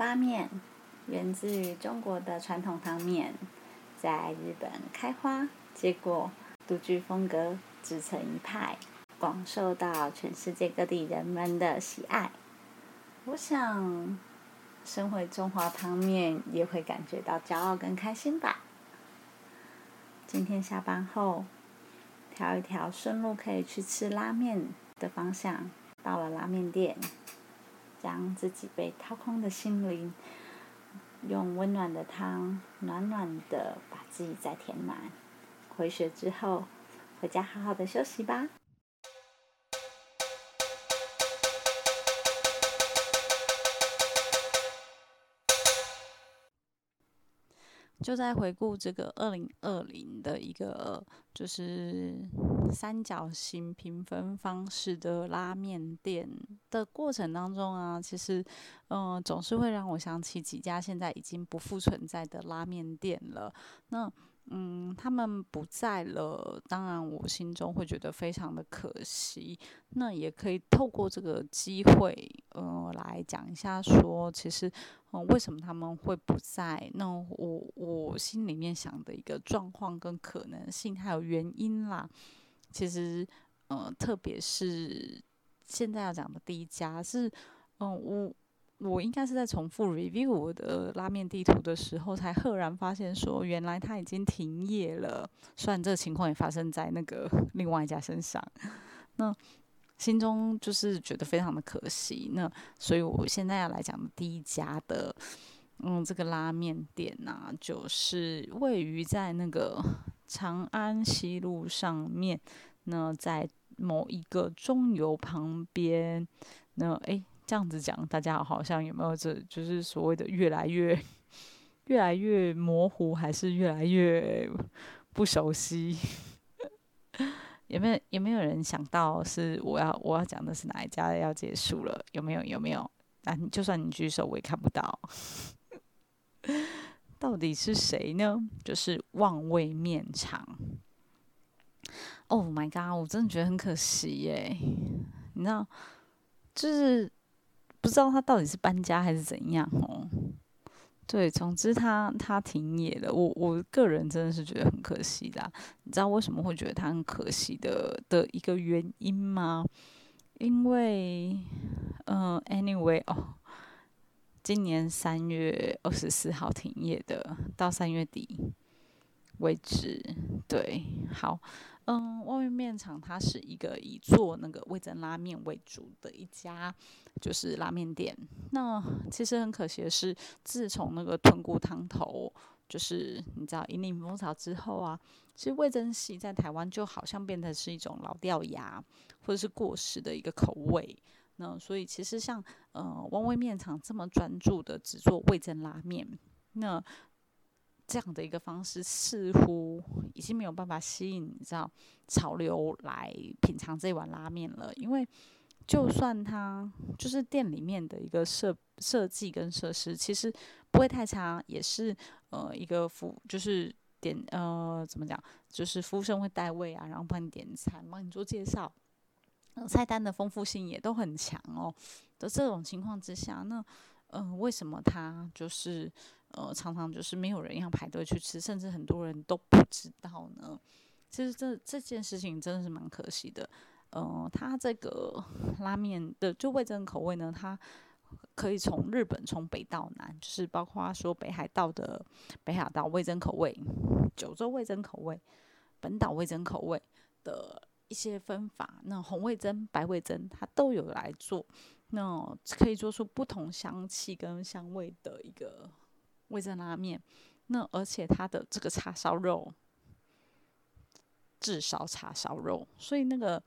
发面源自于中国的传统汤面，在日本开花，结果独具风格，自成一派，广受到全世界各地人们的喜爱。我想，身为中华汤面，也会感觉到骄傲跟开心吧。今天下班后，挑一条顺路可以去吃拉面的方向，到了拉面店。将自己被掏空的心灵，用温暖的汤，暖暖的把自己再填满。回血之后，回家好好的休息吧。就在回顾这个二零二零的一个就是三角形评分方式的拉面店的过程当中啊，其实嗯总是会让我想起几家现在已经不复存在的拉面店了。那嗯，他们不在了，当然我心中会觉得非常的可惜。那也可以透过这个机会，呃，来讲一下说，其实，嗯，为什么他们会不在？那我我心里面想的一个状况跟可能性还有原因啦。其实，呃，特别是现在要讲的第一家是，嗯，我。我应该是在重复 review 我的拉面地图的时候，才赫然发现说，原来它已经停业了。虽然这个情况也发生在那个 另外一家身上，那心中就是觉得非常的可惜。那所以我现在要来讲的第一家的，嗯，这个拉面店呐，就是位于在那个长安西路上面，那在某一个中油旁边，那诶。这样子讲，大家好像有没有这就是所谓的越来越 越来越模糊，还是越来越不熟悉？有没有有没有人想到是我要我要讲的是哪一家要结束了？有没有有没有？啊，就算你举手，我也看不到。到底是谁呢？就是望味面厂。Oh my god！我真的觉得很可惜耶。你知道，就是。不知道他到底是搬家还是怎样哦。对，总之他他停业了。我我个人真的是觉得很可惜啦。你知道为什么会觉得他很可惜的的一个原因吗？因为，嗯，anyway 哦，今年三月二十四号停业的，到三月底为止。对，好。嗯，外面面厂它是一个以做那个味增拉面为主的一家，就是拉面店。那其实很可惜的是，自从那个豚骨汤头，就是你知道引领风潮之后啊，其实味增系在台湾就好像变成是一种老掉牙或者是过时的一个口味。那所以其实像呃汪味面厂这么专注的只做味增拉面，那。这样的一个方式似乎已经没有办法吸引你知道潮流来品尝这碗拉面了，因为就算它就是店里面的一个设设计跟设施其实不会太差，也是呃一个服就是点呃怎么讲，就是服务生会带位啊，然后帮你点餐，帮你做介绍，菜单的丰富性也都很强哦。的这种情况之下，那嗯为什么他就是？呃，常常就是没有人要排队去吃，甚至很多人都不知道呢。其实这这件事情真的是蛮可惜的。呃，他这个拉面的就味增口味呢，它可以从日本从北到南，就是包括说北海道的北海道味增口味、九州味增口味、本岛味增口味的一些分法。那红味增、白味增，它都有来做，那可以做出不同香气跟香味的一个。味增拉面，那而且它的这个叉烧肉，至少叉烧肉，所以那个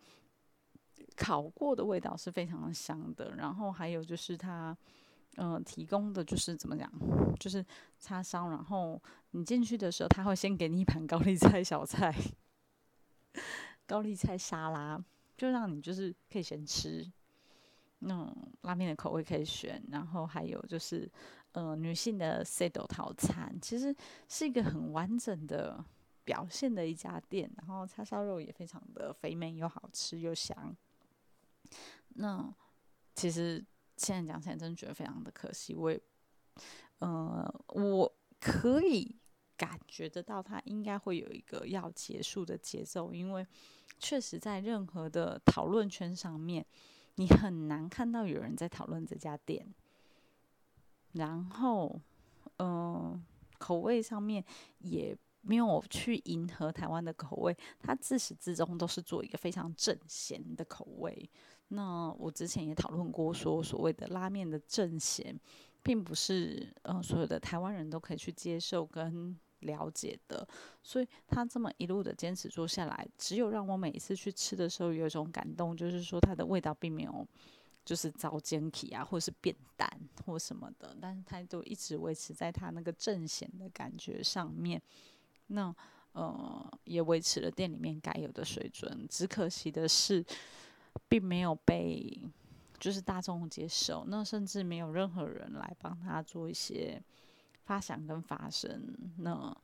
烤过的味道是非常香的。然后还有就是它，嗯，提供的就是怎么讲，就是叉烧。然后你进去的时候，他会先给你一盘高丽菜小菜，高丽菜沙拉，就让你就是可以先吃。那种拉面的口味可以选，然后还有就是。呃，女性的 set 套餐其实是一个很完整的表现的一家店，然后叉烧肉也非常的肥美又好吃又香。那其实现在讲起来，真的觉得非常的可惜，我也呃，我可以感觉得到它应该会有一个要结束的节奏，因为确实在任何的讨论圈上面，你很难看到有人在讨论这家店。然后，嗯，口味上面也没有去迎合台湾的口味，它自始至终都是做一个非常正咸的口味。那我之前也讨论过，说所谓的拉面的正咸，并不是呃所有的台湾人都可以去接受跟了解的。所以他这么一路的坚持做下来，只有让我每一次去吃的时候有一种感动，就是说它的味道并没有。就是遭煎体啊，或者是变淡或什么的，但是它都一直维持在它那个正咸的感觉上面。那呃，也维持了店里面该有的水准。只可惜的是，并没有被就是大众接受。那甚至没有任何人来帮他做一些发想跟发声。那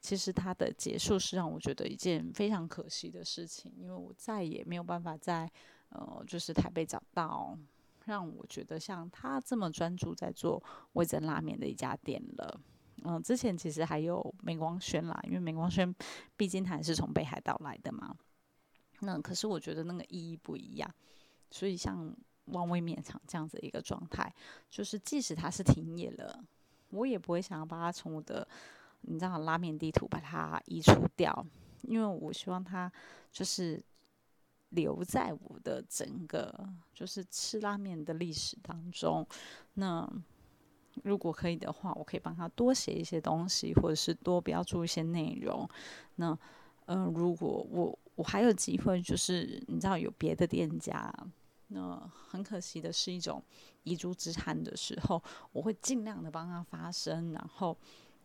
其实它的结束是让我觉得一件非常可惜的事情，因为我再也没有办法在。呃，就是台北找到让我觉得像他这么专注在做味增拉面的一家店了。嗯，之前其实还有美光轩啦，因为美光轩毕竟它是从北海道来的嘛。那可是我觉得那个意义不一样。所以像望味面厂这样子一个状态，就是即使它是停业了，我也不会想要把它从我的你知道拉面地图把它移除掉，因为我希望它就是。留在我的整个就是吃拉面的历史当中。那如果可以的话，我可以帮他多写一些东西，或者是多标注一些内容。那呃，如果我我还有机会，就是你知道有别的店家，那很可惜的是一种遗珠之憾的时候，我会尽量的帮他发声，然后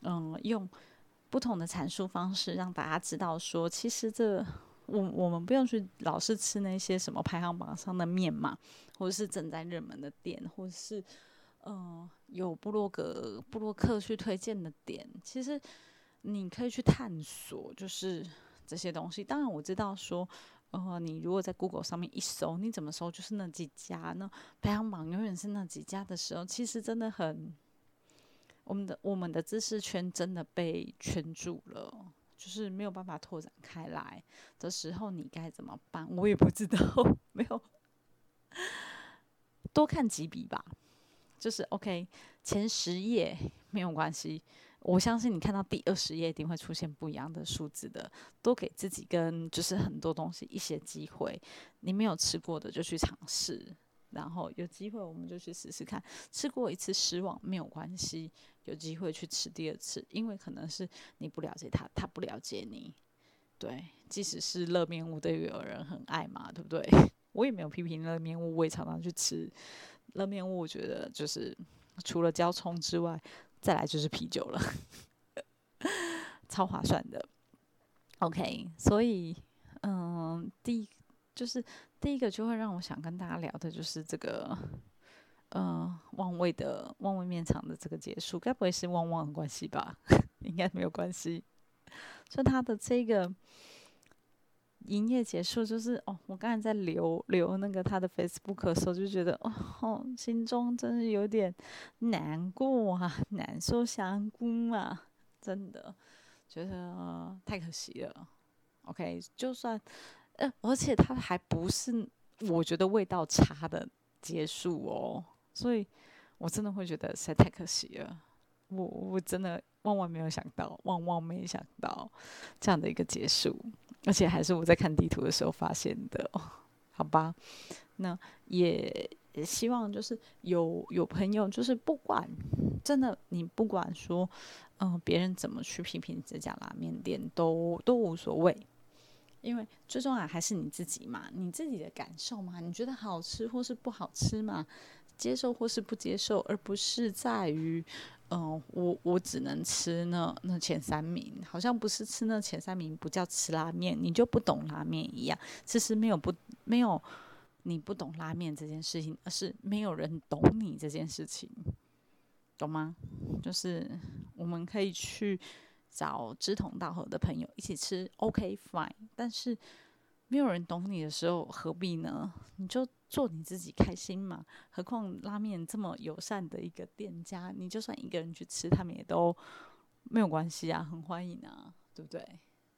嗯，用不同的阐述方式让大家知道说，其实这。我我们不用去老是吃那些什么排行榜上的面嘛，或者是正在热门的店，或者是嗯有布洛格布洛克去推荐的店。其实你可以去探索，就是这些东西。当然我知道说，呃，你如果在 Google 上面一搜，你怎么搜就是那几家，那排行榜永远是那几家的时候，其实真的很，我们的我们的知识圈真的被圈住了。就是没有办法拓展开来的时候，你该怎么办？我也不知道，没有多看几笔吧。就是 OK，前十页没有关系，我相信你看到第二十页一定会出现不一样的数字的。多给自己跟就是很多东西一些机会，你没有吃过的就去尝试。然后有机会我们就去试试看，吃过一次失望没有关系，有机会去吃第二次，因为可能是你不了解他，他不了解你。对，即使是热面屋都有人很爱嘛，对不对？我也没有批评热面屋，我也常常去吃热面屋。我觉得就是除了交葱之外，再来就是啤酒了，超划算的。OK，所以嗯，第。就是第一个就会让我想跟大家聊的，就是这个，呃，旺味的旺味面厂的这个结束，该不会是旺旺的关系吧？应该没有关系。就他的这个营业结束，就是哦，我刚才在留留那个他的 Facebook 的时候，就觉得哦，心中真是有点难过啊，难受香菇啊，真的觉得太可惜了。OK，就算。呃，而且他还不是我觉得味道差的结束哦，所以我真的会觉得实在太可惜了。我我真的万万没有想到，万万没想到这样的一个结束，而且还是我在看地图的时候发现的。好吧，那也希望就是有有朋友，就是不管真的你不管说，嗯，别人怎么去批评这家拉面店，都都无所谓。因为最重要还是你自己嘛，你自己的感受嘛，你觉得好吃或是不好吃嘛，接受或是不接受，而不是在于，嗯，我我只能吃那那前三名，好像不是吃那前三名不叫吃拉面，你就不懂拉面一样。其实没有不没有你不懂拉面这件事情，而是没有人懂你这件事情，懂吗？就是我们可以去。找志同道合的朋友一起吃，OK fine。但是没有人懂你的时候，何必呢？你就做你自己开心嘛。何况拉面这么友善的一个店家，你就算一个人去吃，他们也都没有关系啊，很欢迎啊，对不对？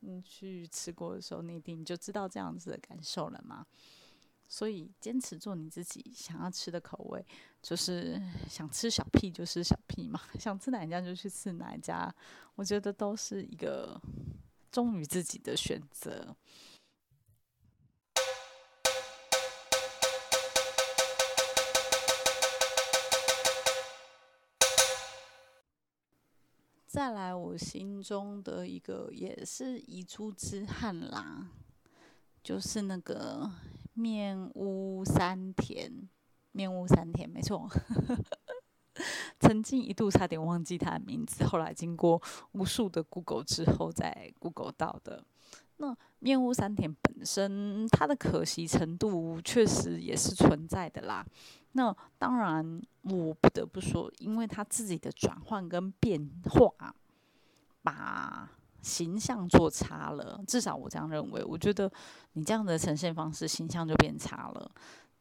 你去吃过的时候，你一定就知道这样子的感受了嘛。所以坚持做你自己想要吃的口味，就是想吃小屁就吃小屁嘛，想吃哪一家就去吃哪一家。我觉得都是一个忠于自己的选择。再来，我心中的一个也是遗珠之憾啦，就是那个面屋三田，面屋三田，没错，曾经一度差点忘记他的名字，后来经过无数的 Google 之后，再 Google 到的。那面屋山田本身，它的可惜程度确实也是存在的啦。那当然，我不得不说，因为他自己的转换跟变化，把形象做差了。至少我这样认为。我觉得你这样的呈现方式，形象就变差了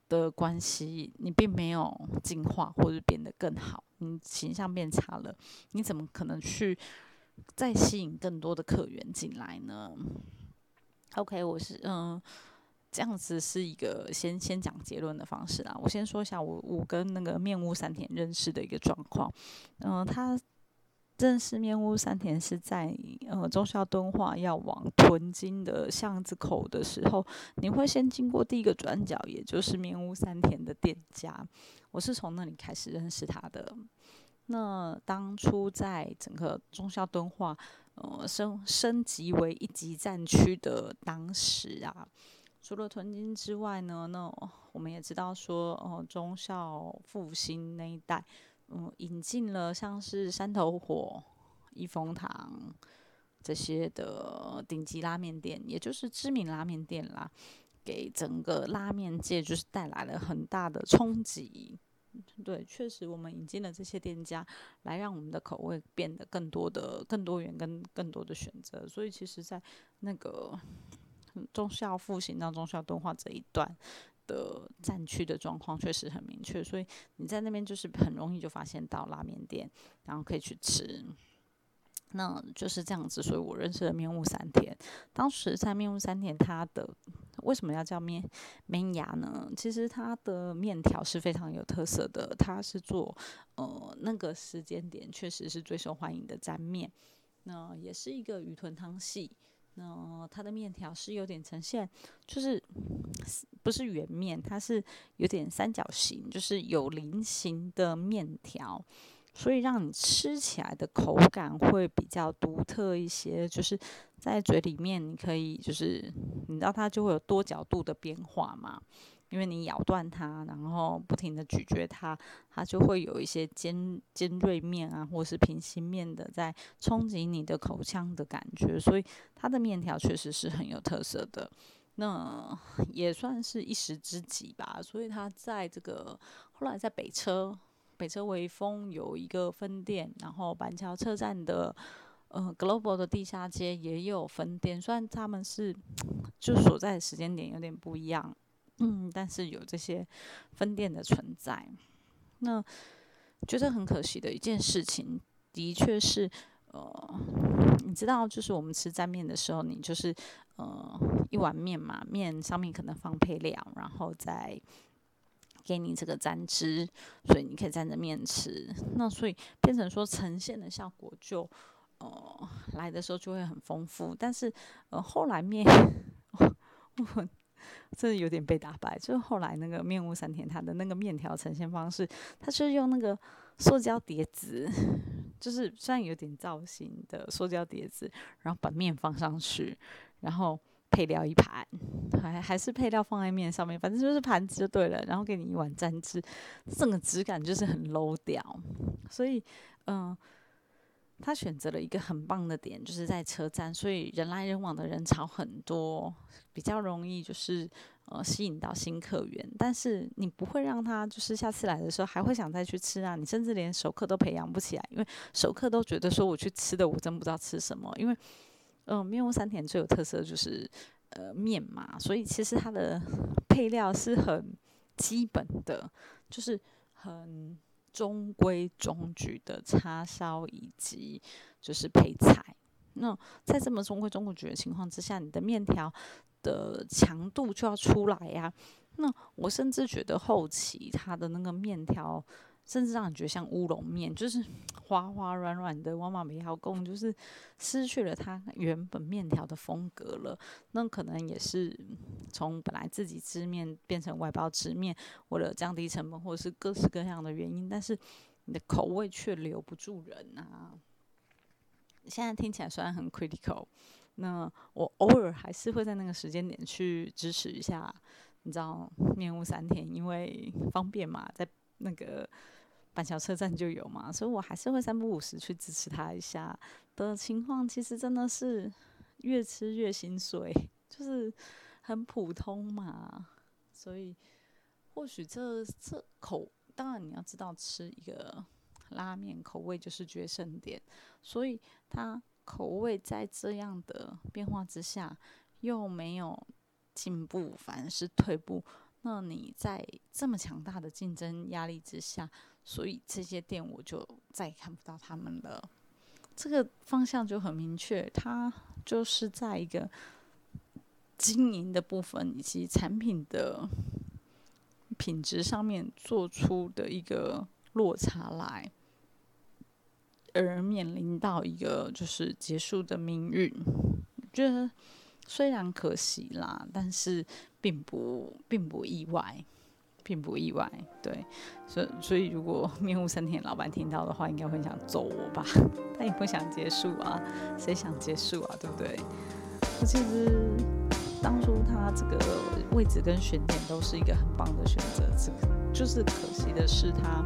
的关系，你并没有进化或者变得更好。你形象变差了，你怎么可能去再吸引更多的客源进来呢？OK，我是嗯。这样子是一个先先讲结论的方式啦。我先说一下我我跟那个面屋山田认识的一个状况。嗯，他认识面屋山田是在呃中孝敦化要往屯金的巷子口的时候，你会先经过第一个转角，也就是面屋山田的店家。我是从那里开始认識他的。那当初在整个中孝敦化呃升升级为一级战区的当时啊。除了屯金之外呢，那我们也知道说，哦，中校复兴那一带，嗯，引进了像是山头火、一风堂这些的顶级拉面店，也就是知名拉面店啦，给整个拉面界就是带来了很大的冲击。对，确实我们引进了这些店家，来让我们的口味变得更多的、更多元、跟更多的选择。所以其实，在那个。中校复兴到中校敦化这一段的战区的状况确实很明确，所以你在那边就是很容易就发现到拉面店，然后可以去吃，那就是这样子。所以我认识了面屋三田。当时在面屋三田，它的为什么要叫面面牙呢？其实它的面条是非常有特色的，它是做呃那个时间点确实是最受欢迎的沾面，那也是一个鱼豚汤系。那它的面条是有点呈现，就是不是圆面，它是有点三角形，就是有菱形的面条，所以让你吃起来的口感会比较独特一些，就是在嘴里面你可以就是你知道它就会有多角度的变化嘛。因为你咬断它，然后不停的咀嚼它，它就会有一些尖尖锐面啊，或是平行面的在冲击你的口腔的感觉，所以它的面条确实是很有特色的。那也算是一时之急吧。所以它在这个后来在北车北车微风有一个分店，然后板桥车站的呃 Global 的地下街也有分店，虽然他们是就所在的时间点有点不一样。嗯，但是有这些分店的存在，那觉得很可惜的一件事情，的确是，呃，你知道，就是我们吃沾面的时候，你就是呃一碗面嘛，面上面可能放配料，然后再给你这个沾汁，所以你可以沾着面吃。那所以变成说呈现的效果就呃来的时候就会很丰富，但是呃后来面 我。真的有点被打败，就是后来那个面屋三田，它的那个面条呈现方式，它是用那个塑胶碟子，就是虽然有点造型的塑胶碟子，然后把面放上去，然后配料一盘，还还是配料放在面上面，反正就是盘子就对了，然后给你一碗蘸汁，整个质感就是很 low 掉，所以嗯。他选择了一个很棒的点，就是在车站，所以人来人往的人潮很多，比较容易就是呃吸引到新客源。但是你不会让他就是下次来的时候还会想再去吃啊，你甚至连熟客都培养不起来，因为熟客都觉得说我去吃的我真不知道吃什么。因为嗯，面屋三田最有特色就是呃面嘛，所以其实它的配料是很基本的，就是很中规中矩的叉烧以及就是配菜。那在这么中规中矩的情况之下，你的面条的强度就要出来呀。那我甚至觉得后期它的那个面条，甚至让你觉得像乌龙面，就是滑滑软软的。王妈没要供，就是失去了它原本面条的风格了。那可能也是从本来自己吃面变成外包吃面，为了降低成本，或者是各式各样的原因，但是你的口味却留不住人啊。现在听起来虽然很 critical，那我偶尔还是会在那个时间点去支持一下。你知道面屋三天，因为方便嘛，在那个板桥车站就有嘛，所以我还是会三不五时去支持他一下的情况。其实真的是越吃越心碎，就是很普通嘛。所以或许这这口，当然你要知道吃一个拉面口味就是决胜点，所以它口味在这样的变化之下又没有。进步反而是退步，那你在这么强大的竞争压力之下，所以这些店我就再也看不到他们了。这个方向就很明确，它就是在一个经营的部分以及产品的品质上面做出的一个落差来，而面临到一个就是结束的命运，觉得。虽然可惜啦，但是并不并不意外，并不意外。对，所以所以如果面目三天老板听到的话，应该会想揍我吧？他也不想结束啊，谁想结束啊？对不对？其实当初他这个位置跟选点都是一个很棒的选择，这个就是可惜的是他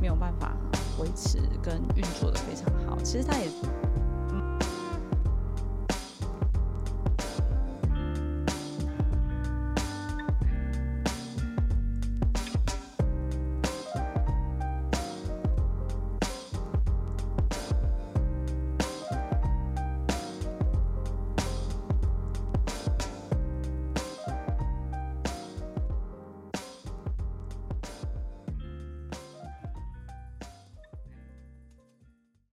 没有办法维持跟运作的非常好。其实他也。